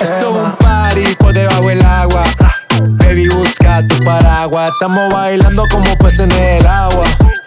Esto es un party por debajo del agua. Baby, busca tu paraguas. Estamos bailando como peces en el agua.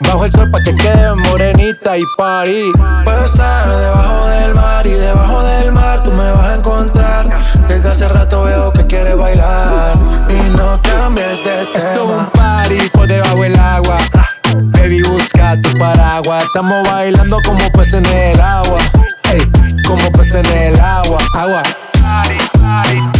Bajo el sol pa' que quede morenita y party. Puedo estar debajo del mar y debajo del mar tú me vas a encontrar. Desde hace rato veo que quieres bailar y no cambies de tema. Esto es un party por debajo del agua. Baby, busca tu paraguas. Estamos bailando como peces en el agua. Ey, como peces en el agua. Agua. Party, party.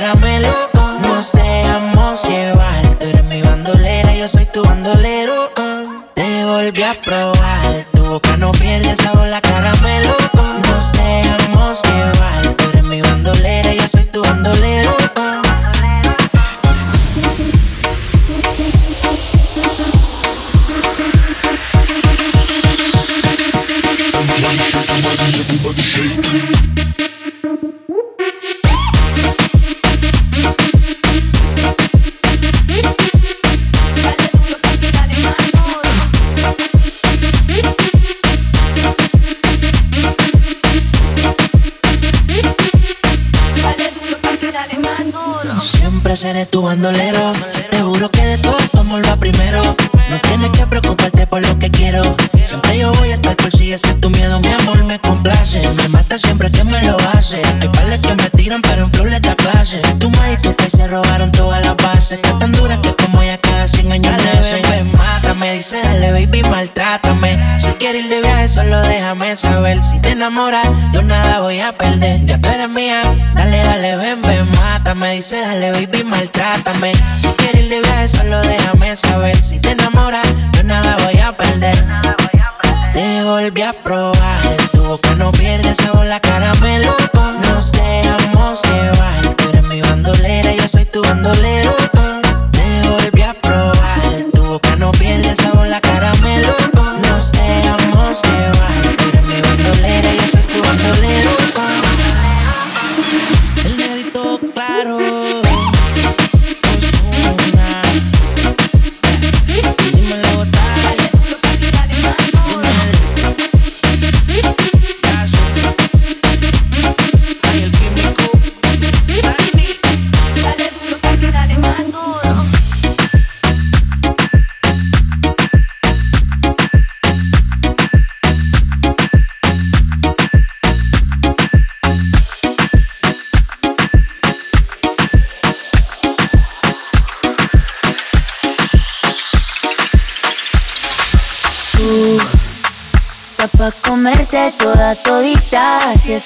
Caramelo. Nos dejamos llevar. Tú eres mi bandolera, yo soy tu bandolero. Te volví a probar. Tu boca no pierde sabor, la Seré tu bandolero. Te juro que de todo amor va primero. No tienes que preocuparte por lo que quiero. Siempre yo voy a estar por si ese es tu miedo. Mi amor me complace. Me mata siempre que me lo hace. Hay pales que me tiran, pero en flow le da clase. Tu madre y tu país se robaron todas las bases. Está tan dura que como ya cada 100 años le ven, ven, mátame. Me dice, dale, baby, maltrátame. Si quieres ir de solo déjame saber. Si te enamoras, yo nada voy a perder. Ya tú eres mía, dale, dale, ven, ven, mátame. Dice, dale, baby, maltrátame. Si quieres ir de solo déjame saber. Si te enamoras, yo nada voy a perder. Te volví a probar, tu boca no pierde sabor, la caramelo. Nos dejamos llevar, tú eres mi bandolera, yo soy tu bandolero.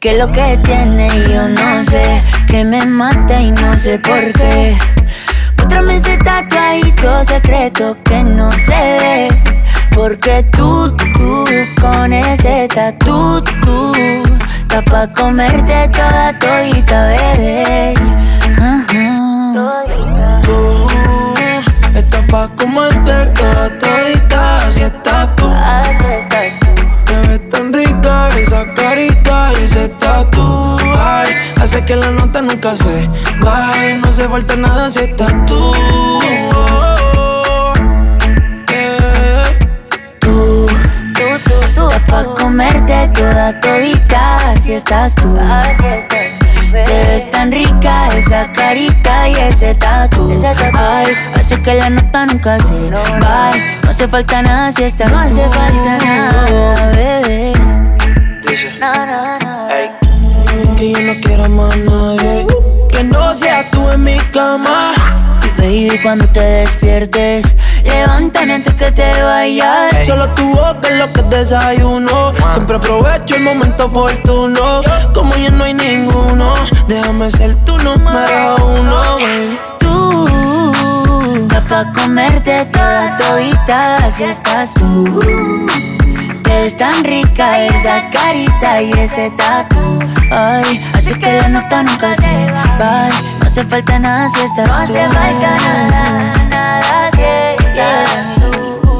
Que lo que tiene yo no sé, que me mata y no sé por qué. Muéstrame ese tatuadito secreto que no se ve. Porque tú, tú, con ese tatu, tú, está pa' comerte toda todita, bebé. Ajá. Tú estás pa' comerte toda todita, así estás tú. Así estás tú. Te ves tan rica esa carita tatu Ay, hace que la nota nunca se baje No hace falta nada si estás tú Yeah. Tú, tú, tú, pa' comerte toda todita, así estás tú. Así estás Te ves tan rica esa carita y ese tatu. Ay, hace que la nota nunca se va. No hace falta nada si estás No hace falta nada, bebé. No, no, no. Que yo no quiero más nadie Que no seas tú en mi cama Y baby, cuando te despiertes, levántame antes que te vayas. Solo tu boca es lo que desayuno Siempre aprovecho el momento oportuno Como ya no hay ninguno Déjame ser tu número uno baby. Tú, da pa' comerte toda todita, así estás tú. Te ves tan rica esa carita y ese tatu. Ay, hace que la nota nunca se va. No hace falta nada si estás tú. No hace falta nada, nada si estás tú.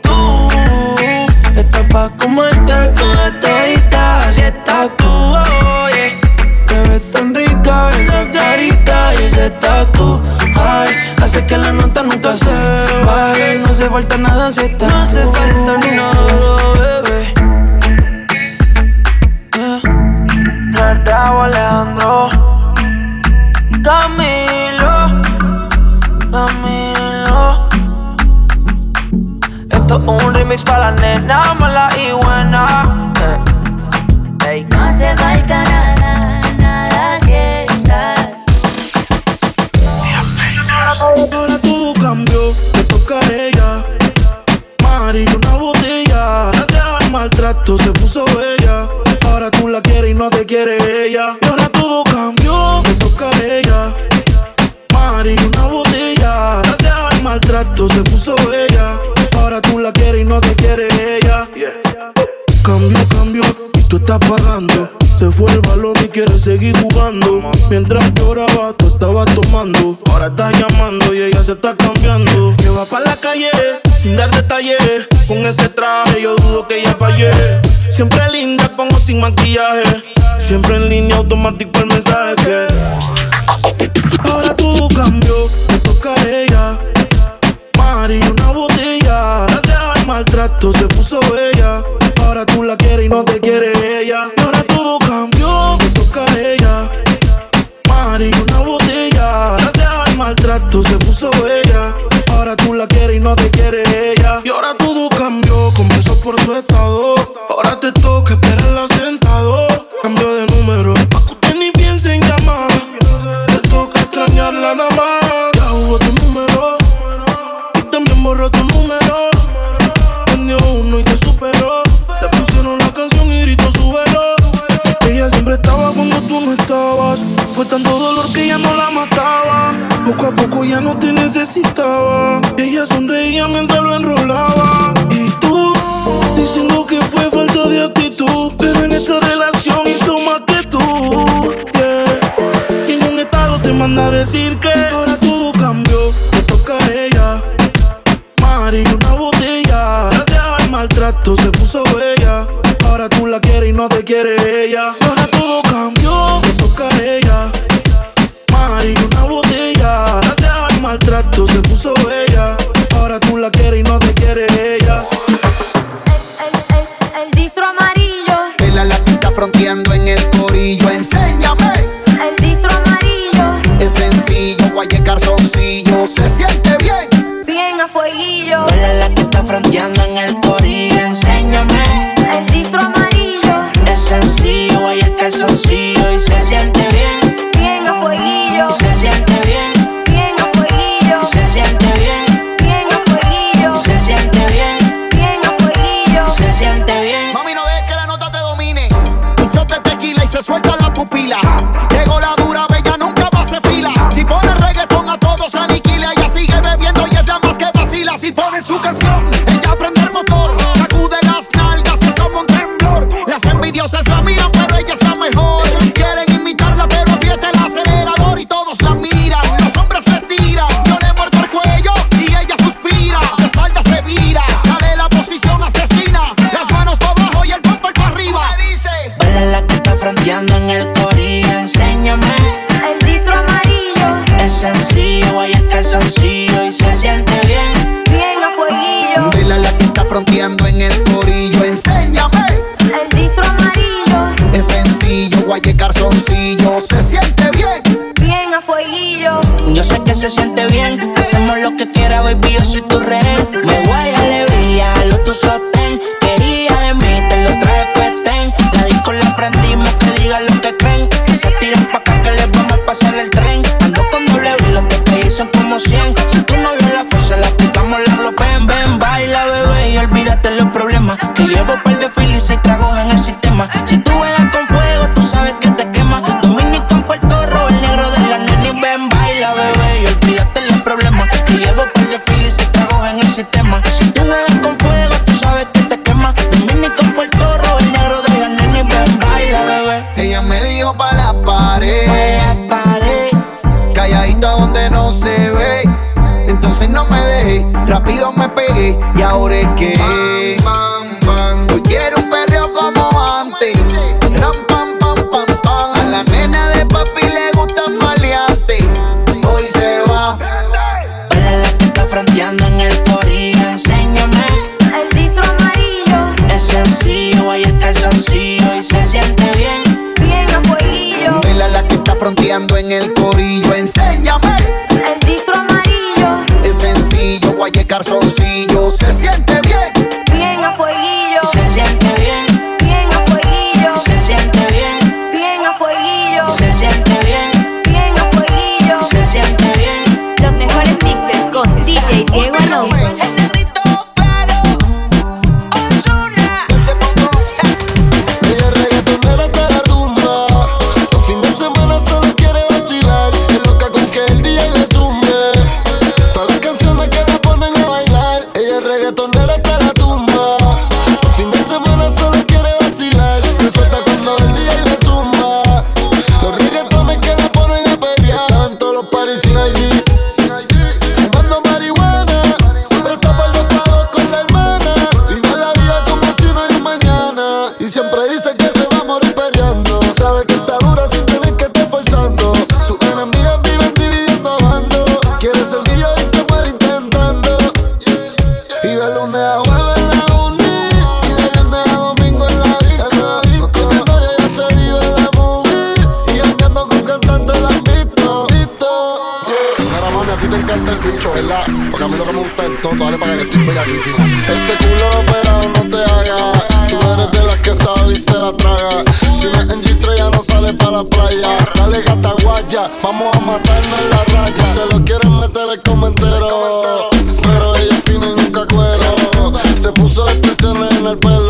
Tú estás pa' comerte toda todita, así estás tú, oh, yeah. Te ves tan rica esa carita y ese tatu Hace que la nota nunca se baje No hace falta nada si estás No hace falta nada, bebé. Yeah. Tardao Alejandro. Camilo. Camilo. Esto es un remix para la nena mala y buena. Eh, ey. No hace falta nada, cambió, te toca a ella. Mari, una botella. Gracias al maltrato se puso bella. Ahora tú la quieres y no te quiere ella. Y ahora todo cambió, te toca a ella. Mari, una botella. Gracias al maltrato se puso bella. Ahora tú la quieres y no te quiere ella. Cambio, cambio, y tú estás pagando. Se fue el balón y quiere seguir jugando. Mientras lloraba, tú estabas tomando. Ahora estás llamando y ella se está cambiando. Que va para la calle sin dar detalles. Con ese traje yo dudo que ella fallé. Siempre linda con o sin maquillaje. Siempre en línea automático el mensaje que. Ahora tú cambió, te toca a ella. Mari, una botella. Gracias al maltrato se puso bella. Ahora tú la quieres y no te Ahora tú la quieres y no te quiere ella. Y ahora todo cambió, comenzó por tu estado fronteando Ese culo operado no te haga. Tú eres de las que sabe y se la traga. Si no es en G3 ya no sale para la playa. Dale gata guaya, vamos a matarnos en la raya. Se lo quieren meter el comentero. Pero ella fina y nunca cuero. Se puso expresiones en el pelo.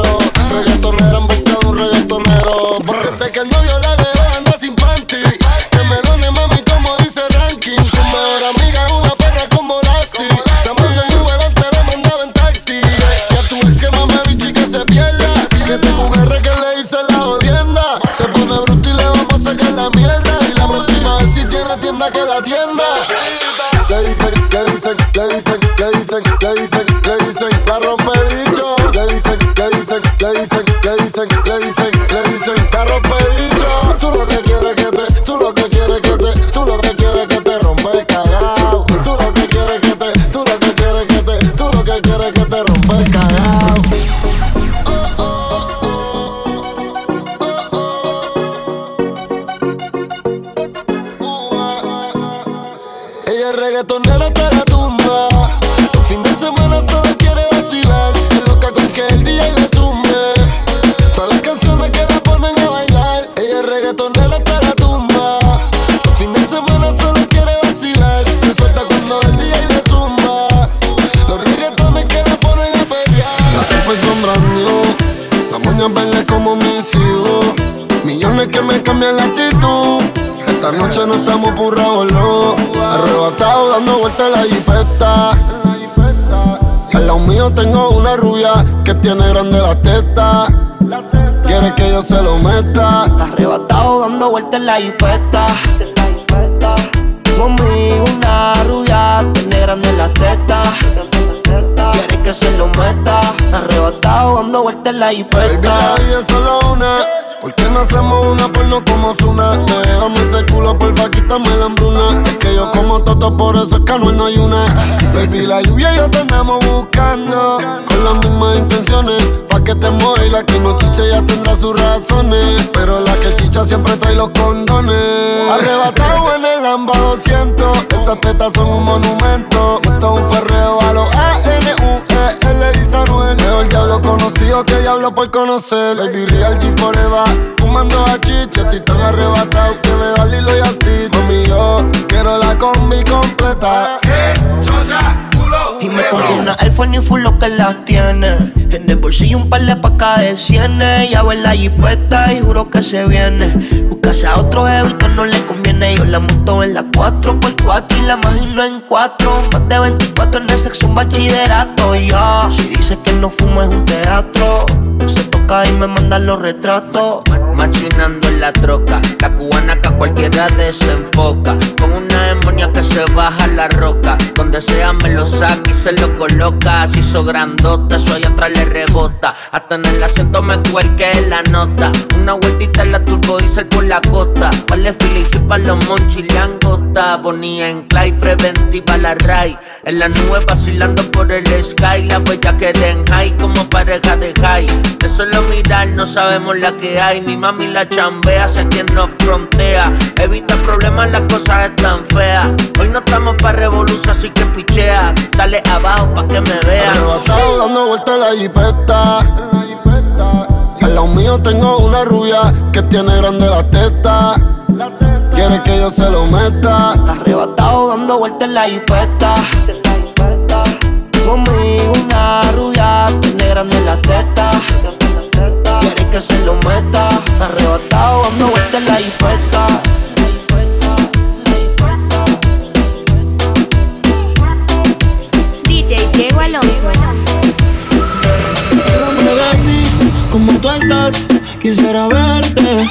La jipeta. Conmigo una rubia tiene grande la teta. Quiere que se lo meta. Arrebatado dando vueltas en la Baby, jipeta. la vida es solo una. ¿Por qué no hacemos una porno como Zuna? Déjame ese culo, porfa, quítame la hambruna. Es que yo como toto, por eso es que Anuel no hay una. Baby, la lluvia y yo te andamos buscando. Con las mismas intenciones. Pa' que te mueva y la que no chiche ya tendrá sus razones. Pero la que chicha siempre trae los condones. Arrebatado en el Lamba 200. Esas tetas son un monumento. Esto es un perreo a los A-N-U-E-L, dice Anuel. Mejor diablo conocido que diablo por conocer. Baby, real G forever. Fumando a chicha, tan arrebatado que me da Lilo y Asti. Mami, yo quiero la combi completa. Y me pongo una Air Force full lo que las tiene. En el bolsillo un par de pacas de cienes. Ya en la jipeta y juro que se viene. Buscase a otro jevito no le conviene. Yo la monto en la 4x4 y la imagino en 4. Más de 24 en el sexo, un bachillerato. Ya, si dice que no fumo es un teatro. Se toca y me mandan los retratos. Machinando en la troca, la cubana que a cualquiera desenfoca. Con una demonia que se baja la roca. Donde sea me lo saca y se lo coloca. Así hizo grandote, eso allá atrás le rebota. Hasta en el acento me cuelque la nota. Una vueltita en la turbo diesel por la costa. Vale filigi pa' los monchis y langota. Bonía en clay, preventiva la ray. En la nube vacilando por el sky. La huella que den high como pareja de high. De solo mirar no sabemos la que hay. Mi mami la chambea, sé quien nos frontea. Evita problemas, las cosas están feas. Hoy no estamos pa' revolución, así que pichea. Dale abajo pa' que me vean. Arrebatado dando vueltas en la jipeta. Al lado mío tengo una rubia que tiene grande la teta. Quiere que yo se lo meta. Arrebatado dando vueltas en la jipeta. Conmigo una rubia tiene grande la teta. Que se lo meta. Arrebatado dando vueltas en la jipeta. DJ Diego Alonso. Como tú estás, quisiera verte.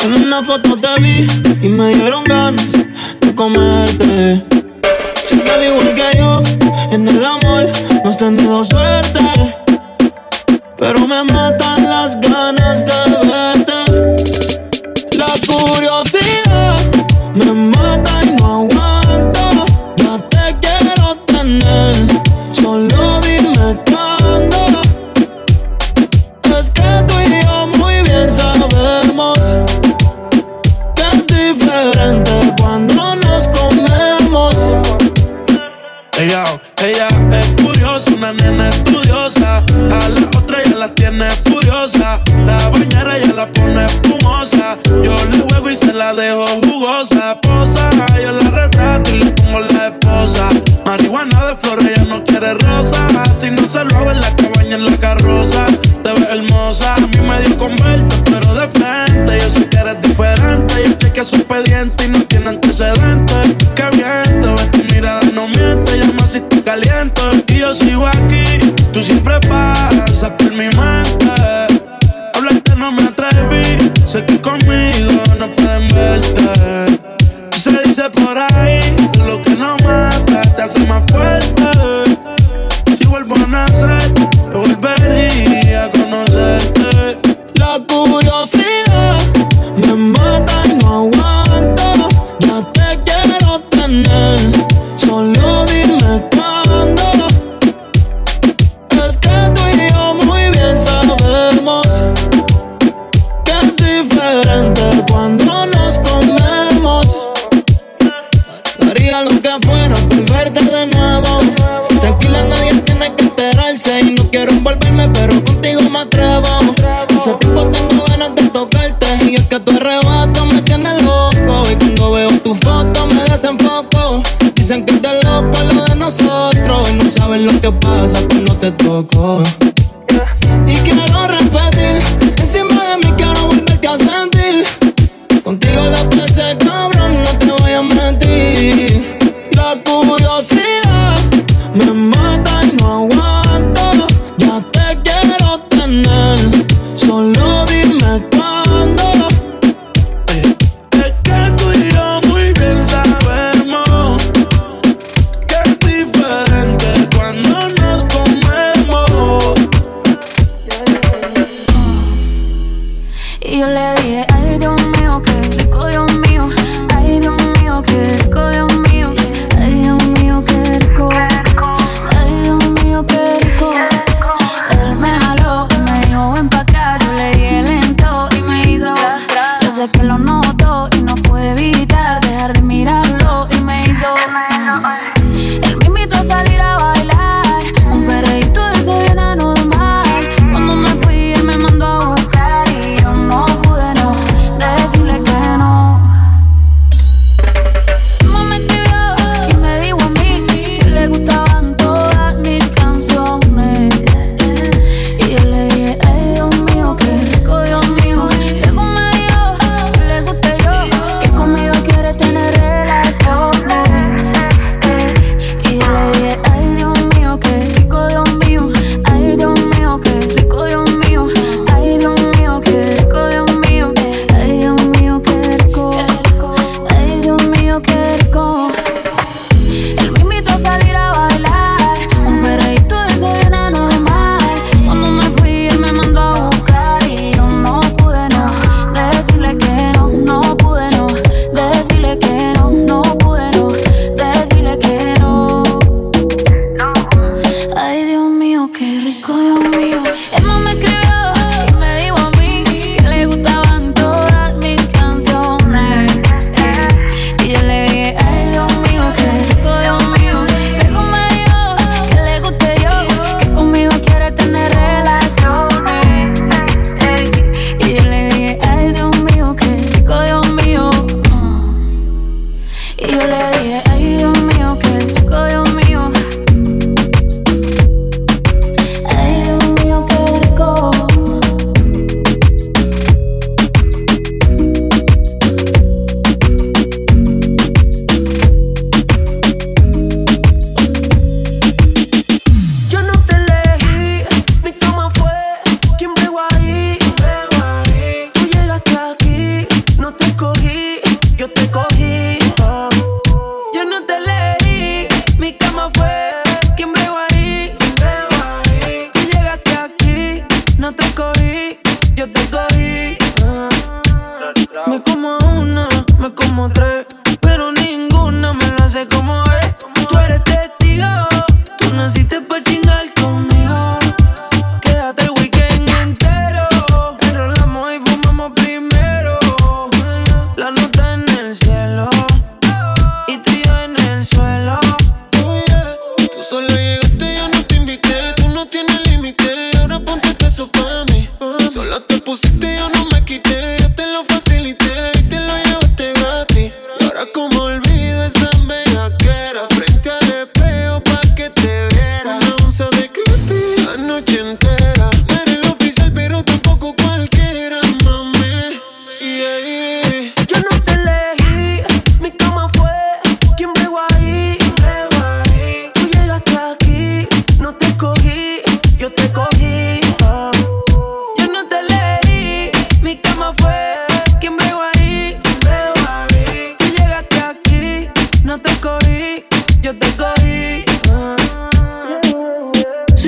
En una foto te vi y me dieron ganas de comerte. Siempre al igual que yo, en el amor no has tenido suerte. Pero me matan quebranta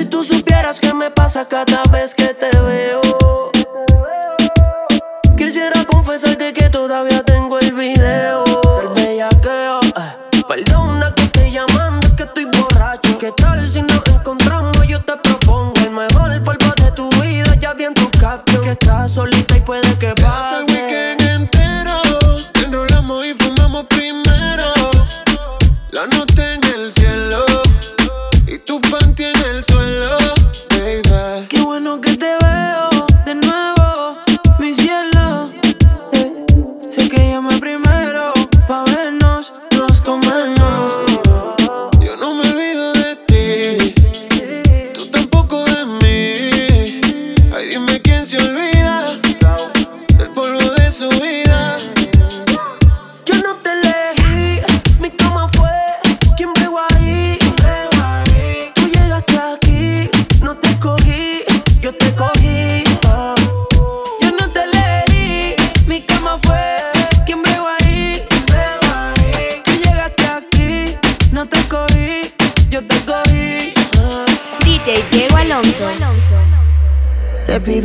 Si tú supieras qué me pasa cada vez que te veo.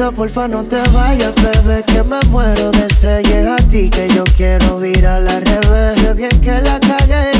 Porfa no te vayas, bebé, que me muero de sed. Llega a ti que yo quiero virar al revés. Sé bien que la calle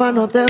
Te pido porfa no te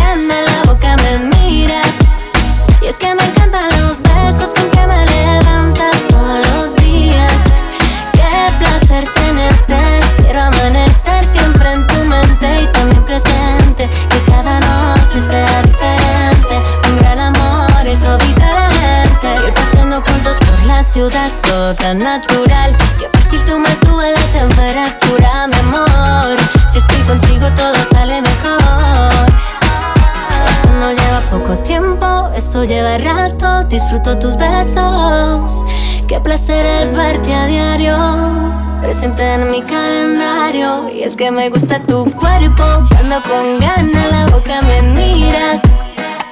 ciudad, todo tan natural. Qué fácil tú me subes la temperatura, mi amor. Si estoy contigo todo sale mejor. Esto no lleva poco tiempo, esto lleva rato. Disfruto tus besos. Qué placer es verte a diario. Presente en mi calendario. Y es que me gusta tu cuerpo. Cuando con ganas la boca me miras.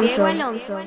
DJ Diego Alonso.